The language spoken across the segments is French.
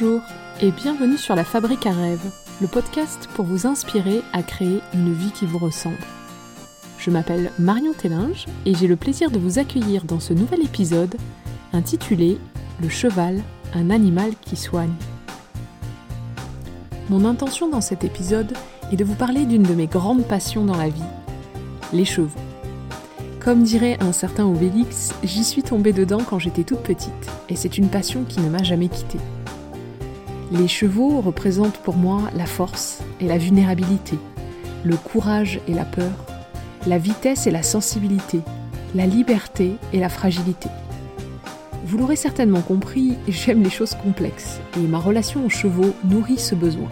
Bonjour et bienvenue sur La Fabrique à rêves, le podcast pour vous inspirer à créer une vie qui vous ressemble. Je m'appelle Marion Tellinge et j'ai le plaisir de vous accueillir dans ce nouvel épisode intitulé Le cheval, un animal qui soigne. Mon intention dans cet épisode est de vous parler d'une de mes grandes passions dans la vie, les chevaux. Comme dirait un certain Obélix, j'y suis tombée dedans quand j'étais toute petite, et c'est une passion qui ne m'a jamais quittée. Les chevaux représentent pour moi la force et la vulnérabilité, le courage et la peur, la vitesse et la sensibilité, la liberté et la fragilité. Vous l'aurez certainement compris, j'aime les choses complexes et ma relation aux chevaux nourrit ce besoin.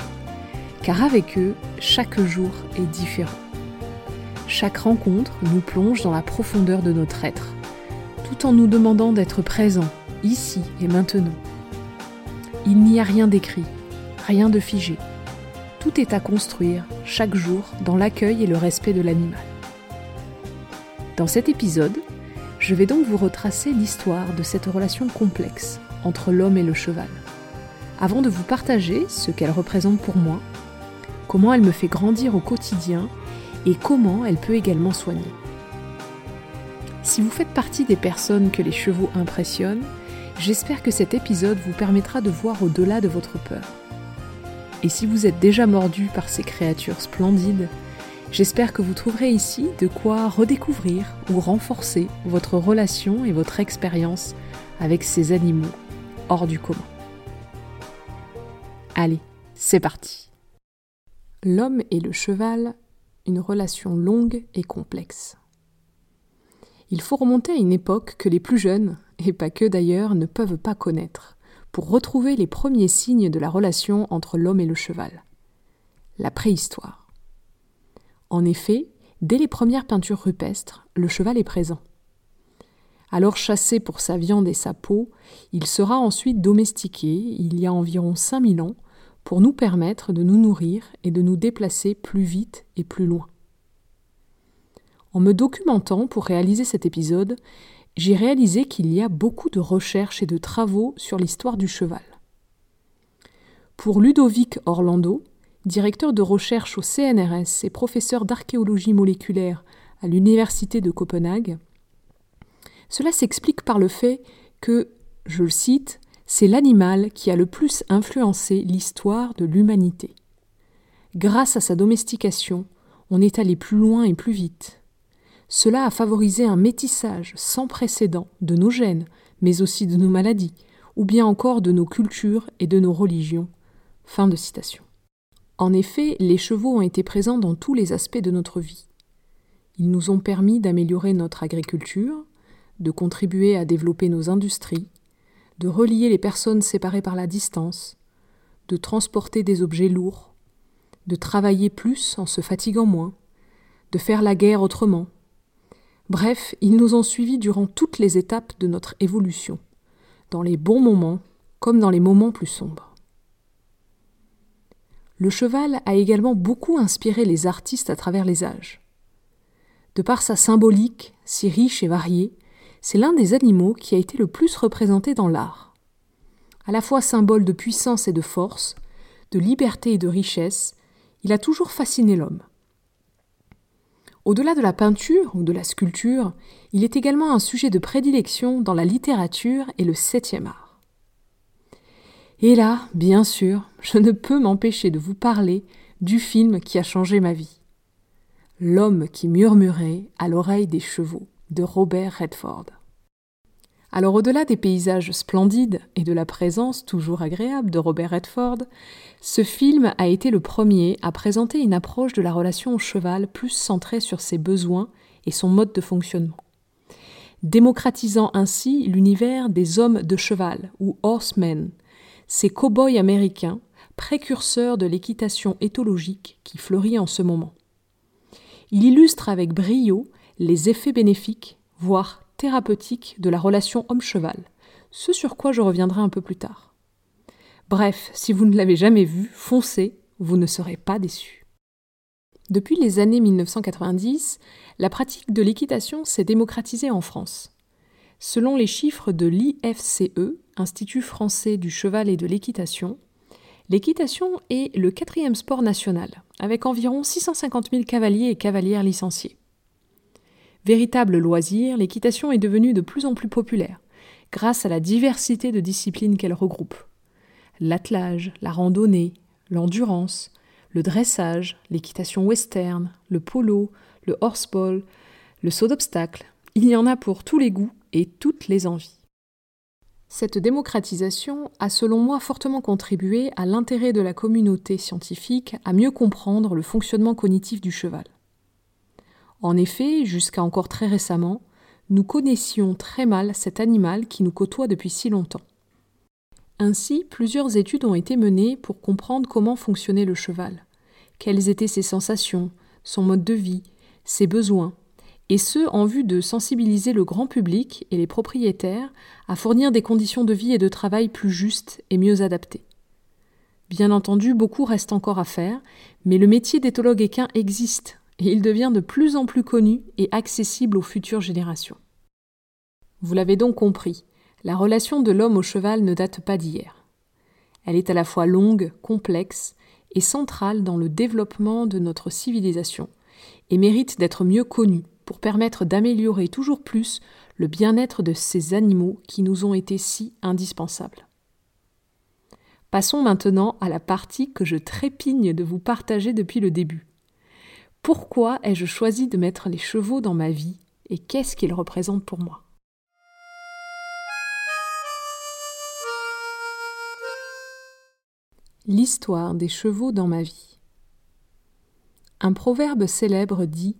Car avec eux, chaque jour est différent. Chaque rencontre nous plonge dans la profondeur de notre être, tout en nous demandant d'être présents, ici et maintenant. Il n'y a rien d'écrit, rien de figé. Tout est à construire chaque jour dans l'accueil et le respect de l'animal. Dans cet épisode, je vais donc vous retracer l'histoire de cette relation complexe entre l'homme et le cheval, avant de vous partager ce qu'elle représente pour moi, comment elle me fait grandir au quotidien et comment elle peut également soigner. Si vous faites partie des personnes que les chevaux impressionnent, J'espère que cet épisode vous permettra de voir au-delà de votre peur. Et si vous êtes déjà mordu par ces créatures splendides, j'espère que vous trouverez ici de quoi redécouvrir ou renforcer votre relation et votre expérience avec ces animaux hors du commun. Allez, c'est parti. L'homme et le cheval, une relation longue et complexe. Il faut remonter à une époque que les plus jeunes, et pas que d'ailleurs, ne peuvent pas connaître, pour retrouver les premiers signes de la relation entre l'homme et le cheval. La préhistoire. En effet, dès les premières peintures rupestres, le cheval est présent. Alors chassé pour sa viande et sa peau, il sera ensuite domestiqué, il y a environ 5000 ans, pour nous permettre de nous nourrir et de nous déplacer plus vite et plus loin. En me documentant pour réaliser cet épisode, j'ai réalisé qu'il y a beaucoup de recherches et de travaux sur l'histoire du cheval. Pour Ludovic Orlando, directeur de recherche au CNRS et professeur d'archéologie moléculaire à l'Université de Copenhague, cela s'explique par le fait que, je le cite, c'est l'animal qui a le plus influencé l'histoire de l'humanité. Grâce à sa domestication, on est allé plus loin et plus vite. Cela a favorisé un métissage sans précédent de nos gènes, mais aussi de nos maladies, ou bien encore de nos cultures et de nos religions. Fin de citation. En effet, les chevaux ont été présents dans tous les aspects de notre vie. Ils nous ont permis d'améliorer notre agriculture, de contribuer à développer nos industries, de relier les personnes séparées par la distance, de transporter des objets lourds, de travailler plus en se fatiguant moins, de faire la guerre autrement, Bref, ils nous ont suivis durant toutes les étapes de notre évolution, dans les bons moments comme dans les moments plus sombres. Le cheval a également beaucoup inspiré les artistes à travers les âges. De par sa symbolique, si riche et variée, c'est l'un des animaux qui a été le plus représenté dans l'art. À la fois symbole de puissance et de force, de liberté et de richesse, il a toujours fasciné l'homme. Au-delà de la peinture ou de la sculpture, il est également un sujet de prédilection dans la littérature et le septième art. Et là, bien sûr, je ne peux m'empêcher de vous parler du film qui a changé ma vie. L'homme qui murmurait à l'oreille des chevaux de Robert Redford. Alors au-delà des paysages splendides et de la présence toujours agréable de Robert Redford, ce film a été le premier à présenter une approche de la relation au cheval plus centrée sur ses besoins et son mode de fonctionnement, démocratisant ainsi l'univers des hommes de cheval ou horsemen, ces cow-boys américains précurseurs de l'équitation éthologique qui fleurit en ce moment. Il illustre avec brio les effets bénéfiques, voire thérapeutique de la relation homme-cheval, ce sur quoi je reviendrai un peu plus tard. Bref, si vous ne l'avez jamais vu, foncez, vous ne serez pas déçu. Depuis les années 1990, la pratique de l'équitation s'est démocratisée en France. Selon les chiffres de l'IFCE, Institut français du cheval et de l'équitation, l'équitation est le quatrième sport national, avec environ 650 000 cavaliers et cavalières licenciés. Véritable loisir, l'équitation est devenue de plus en plus populaire, grâce à la diversité de disciplines qu'elle regroupe. L'attelage, la randonnée, l'endurance, le dressage, l'équitation western, le polo, le horseball, le saut d'obstacle, il y en a pour tous les goûts et toutes les envies. Cette démocratisation a selon moi fortement contribué à l'intérêt de la communauté scientifique à mieux comprendre le fonctionnement cognitif du cheval. En effet, jusqu'à encore très récemment, nous connaissions très mal cet animal qui nous côtoie depuis si longtemps. Ainsi, plusieurs études ont été menées pour comprendre comment fonctionnait le cheval, quelles étaient ses sensations, son mode de vie, ses besoins, et ce en vue de sensibiliser le grand public et les propriétaires à fournir des conditions de vie et de travail plus justes et mieux adaptées. Bien entendu, beaucoup reste encore à faire, mais le métier d'éthologue équin existe et il devient de plus en plus connu et accessible aux futures générations. Vous l'avez donc compris, la relation de l'homme au cheval ne date pas d'hier. Elle est à la fois longue, complexe et centrale dans le développement de notre civilisation, et mérite d'être mieux connue pour permettre d'améliorer toujours plus le bien-être de ces animaux qui nous ont été si indispensables. Passons maintenant à la partie que je trépigne de vous partager depuis le début. Pourquoi ai-je choisi de mettre les chevaux dans ma vie et qu'est-ce qu'ils représentent pour moi? L'histoire des chevaux dans ma vie. Un proverbe célèbre dit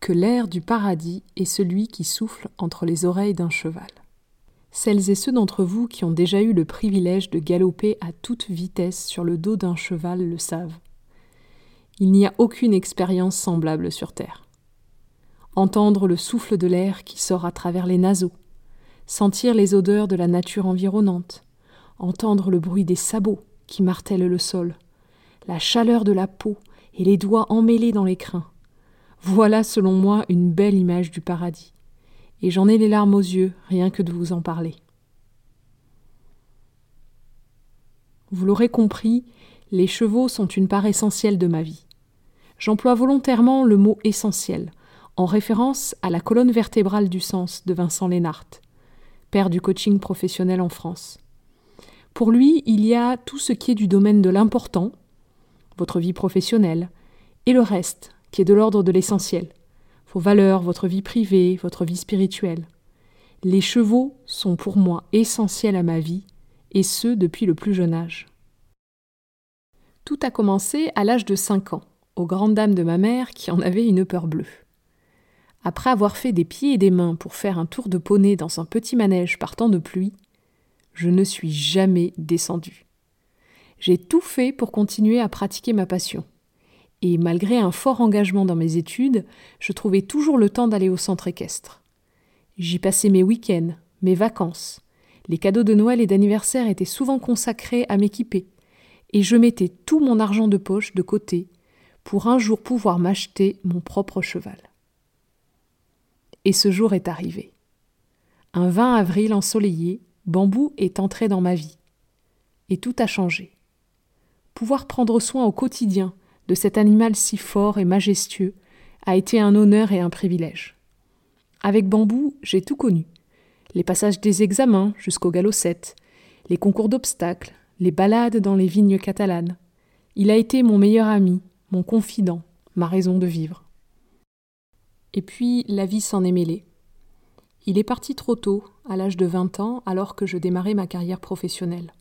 que l'air du paradis est celui qui souffle entre les oreilles d'un cheval. Celles et ceux d'entre vous qui ont déjà eu le privilège de galoper à toute vitesse sur le dos d'un cheval le savent. Il n'y a aucune expérience semblable sur Terre. Entendre le souffle de l'air qui sort à travers les naseaux, sentir les odeurs de la nature environnante, entendre le bruit des sabots qui martèlent le sol, la chaleur de la peau et les doigts emmêlés dans les crins, voilà, selon moi, une belle image du paradis. Et j'en ai les larmes aux yeux, rien que de vous en parler. Vous l'aurez compris, les chevaux sont une part essentielle de ma vie. J'emploie volontairement le mot essentiel, en référence à la colonne vertébrale du sens de Vincent Lénart, père du coaching professionnel en France. Pour lui, il y a tout ce qui est du domaine de l'important, votre vie professionnelle, et le reste, qui est de l'ordre de l'essentiel. Vos valeurs, votre vie privée, votre vie spirituelle. Les chevaux sont pour moi essentiels à ma vie, et ce depuis le plus jeune âge. Tout a commencé à l'âge de 5 ans, aux grandes dames de ma mère qui en avait une peur bleue. Après avoir fait des pieds et des mains pour faire un tour de poney dans un petit manège par temps de pluie, je ne suis jamais descendue. J'ai tout fait pour continuer à pratiquer ma passion et malgré un fort engagement dans mes études, je trouvais toujours le temps d'aller au centre équestre. J'y passais mes week-ends, mes vacances. Les cadeaux de Noël et d'anniversaire étaient souvent consacrés à m'équiper, et je mettais tout mon argent de poche de côté pour un jour pouvoir m'acheter mon propre cheval. Et ce jour est arrivé. Un 20 avril ensoleillé, Bambou est entré dans ma vie. Et tout a changé. Pouvoir prendre soin au quotidien de cet animal si fort et majestueux a été un honneur et un privilège. Avec Bambou, j'ai tout connu. Les passages des examens jusqu'au galop 7, les concours d'obstacles, les balades dans les vignes catalanes. Il a été mon meilleur ami, mon confident, ma raison de vivre. Et puis la vie s'en est mêlée. Il est parti trop tôt, à l'âge de 20 ans, alors que je démarrais ma carrière professionnelle.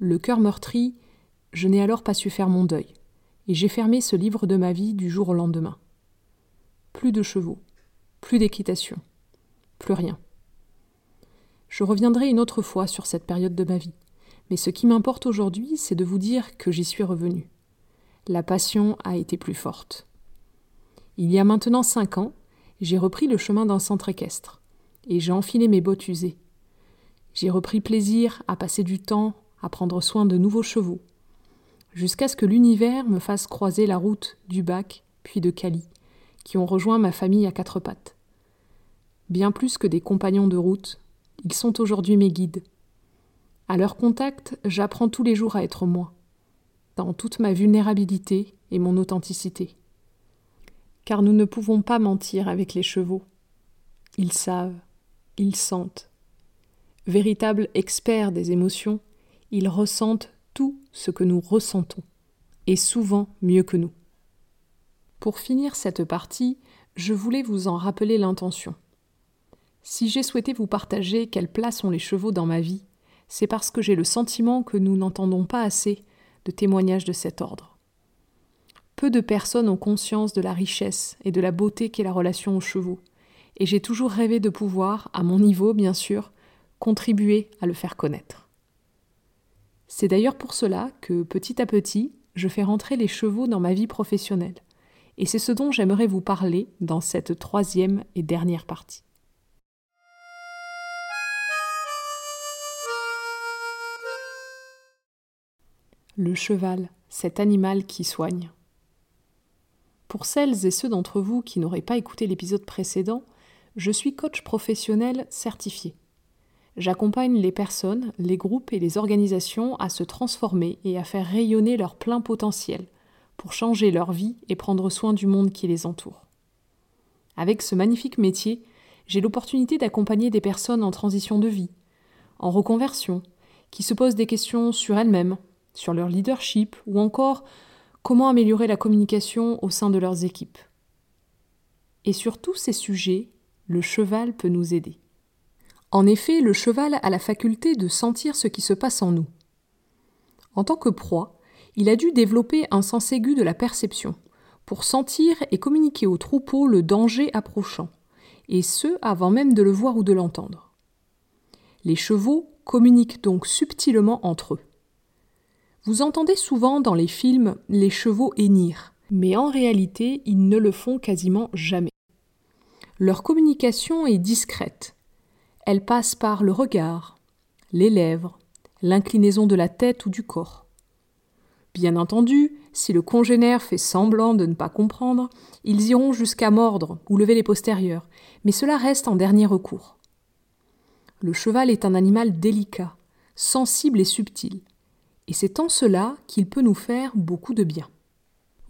Le cœur meurtri, je n'ai alors pas su faire mon deuil et j'ai fermé ce livre de ma vie du jour au lendemain. Plus de chevaux, plus d'équitation, plus rien. Je reviendrai une autre fois sur cette période de ma vie, mais ce qui m'importe aujourd'hui, c'est de vous dire que j'y suis revenu. La passion a été plus forte. Il y a maintenant cinq ans, j'ai repris le chemin d'un centre équestre, et j'ai enfilé mes bottes usées. J'ai repris plaisir à passer du temps, à prendre soin de nouveaux chevaux, jusqu'à ce que l'univers me fasse croiser la route du bac puis de Cali, qui ont rejoint ma famille à quatre pattes. Bien plus que des compagnons de route, ils sont aujourd'hui mes guides. À leur contact, j'apprends tous les jours à être moi, dans toute ma vulnérabilité et mon authenticité. Car nous ne pouvons pas mentir avec les chevaux. Ils savent, ils sentent. Véritables experts des émotions, ils ressentent tout ce que nous ressentons, et souvent mieux que nous. Pour finir cette partie, je voulais vous en rappeler l'intention. Si j'ai souhaité vous partager quelle place ont les chevaux dans ma vie, c'est parce que j'ai le sentiment que nous n'entendons pas assez de témoignages de cet ordre. Peu de personnes ont conscience de la richesse et de la beauté qu'est la relation aux chevaux, et j'ai toujours rêvé de pouvoir, à mon niveau bien sûr, contribuer à le faire connaître. C'est d'ailleurs pour cela que, petit à petit, je fais rentrer les chevaux dans ma vie professionnelle, et c'est ce dont j'aimerais vous parler dans cette troisième et dernière partie. Le cheval, cet animal qui soigne. Pour celles et ceux d'entre vous qui n'auraient pas écouté l'épisode précédent, je suis coach professionnel certifié. J'accompagne les personnes, les groupes et les organisations à se transformer et à faire rayonner leur plein potentiel pour changer leur vie et prendre soin du monde qui les entoure. Avec ce magnifique métier, j'ai l'opportunité d'accompagner des personnes en transition de vie, en reconversion, qui se posent des questions sur elles-mêmes, sur leur leadership ou encore comment améliorer la communication au sein de leurs équipes. Et sur tous ces sujets, le cheval peut nous aider. En effet, le cheval a la faculté de sentir ce qui se passe en nous. En tant que proie, il a dû développer un sens aigu de la perception pour sentir et communiquer au troupeau le danger approchant, et ce avant même de le voir ou de l'entendre. Les chevaux communiquent donc subtilement entre eux. Vous entendez souvent dans les films les chevaux hennir, mais en réalité ils ne le font quasiment jamais. Leur communication est discrète. Elle passe par le regard, les lèvres, l'inclinaison de la tête ou du corps. Bien entendu, si le congénère fait semblant de ne pas comprendre, ils iront jusqu'à mordre ou lever les postérieurs, mais cela reste en dernier recours. Le cheval est un animal délicat, sensible et subtil, et c'est en cela qu'il peut nous faire beaucoup de bien.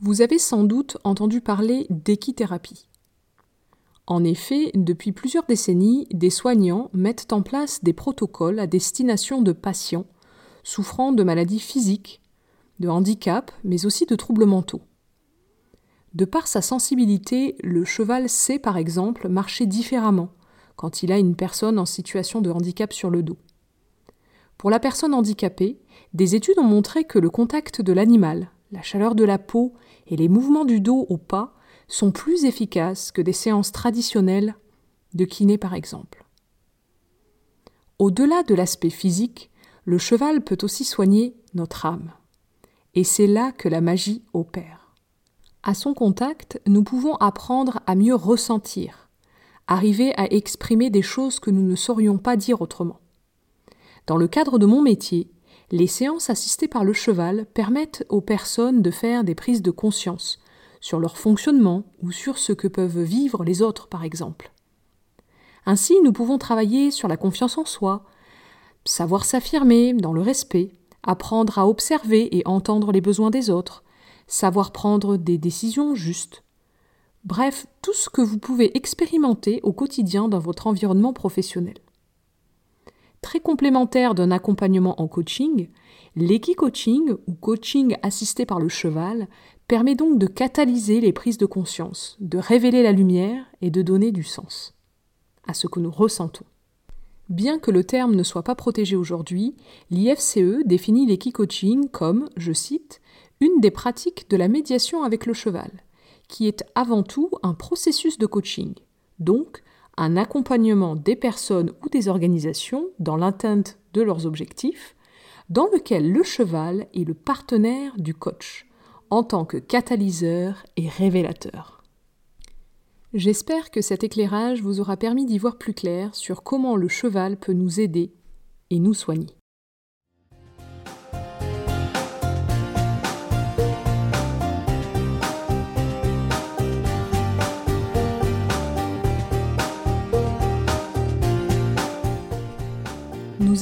Vous avez sans doute entendu parler d'équithérapie. En effet, depuis plusieurs décennies, des soignants mettent en place des protocoles à destination de patients souffrant de maladies physiques, de handicap, mais aussi de troubles mentaux. De par sa sensibilité, le cheval sait par exemple marcher différemment quand il a une personne en situation de handicap sur le dos. Pour la personne handicapée, des études ont montré que le contact de l'animal, la chaleur de la peau et les mouvements du dos au pas sont plus efficaces que des séances traditionnelles de kiné par exemple. Au-delà de l'aspect physique, le cheval peut aussi soigner notre âme. Et c'est là que la magie opère. À son contact, nous pouvons apprendre à mieux ressentir, arriver à exprimer des choses que nous ne saurions pas dire autrement. Dans le cadre de mon métier, les séances assistées par le cheval permettent aux personnes de faire des prises de conscience sur leur fonctionnement ou sur ce que peuvent vivre les autres, par exemple. Ainsi, nous pouvons travailler sur la confiance en soi, savoir s'affirmer dans le respect, apprendre à observer et entendre les besoins des autres, savoir prendre des décisions justes. Bref, tout ce que vous pouvez expérimenter au quotidien dans votre environnement professionnel. Très complémentaire d'un accompagnement en coaching, l'équi-coaching ou coaching assisté par le cheval permet donc de catalyser les prises de conscience, de révéler la lumière et de donner du sens à ce que nous ressentons. Bien que le terme ne soit pas protégé aujourd'hui, l'IFCE définit l'équi-coaching comme, je cite, une des pratiques de la médiation avec le cheval, qui est avant tout un processus de coaching, donc un accompagnement des personnes ou des organisations dans l'atteinte de leurs objectifs, dans lequel le cheval est le partenaire du coach, en tant que catalyseur et révélateur. J'espère que cet éclairage vous aura permis d'y voir plus clair sur comment le cheval peut nous aider et nous soigner.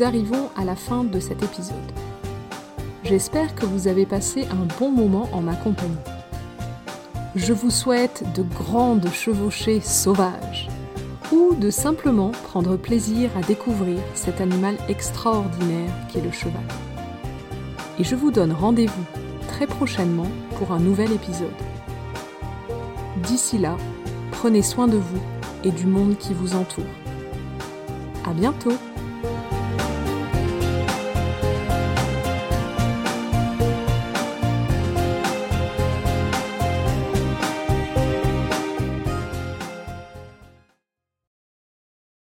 Arrivons à la fin de cet épisode. J'espère que vous avez passé un bon moment en ma compagnie. Je vous souhaite de grandes chevauchées sauvages ou de simplement prendre plaisir à découvrir cet animal extraordinaire qu'est le cheval. Et je vous donne rendez-vous très prochainement pour un nouvel épisode. D'ici là, prenez soin de vous et du monde qui vous entoure. À bientôt!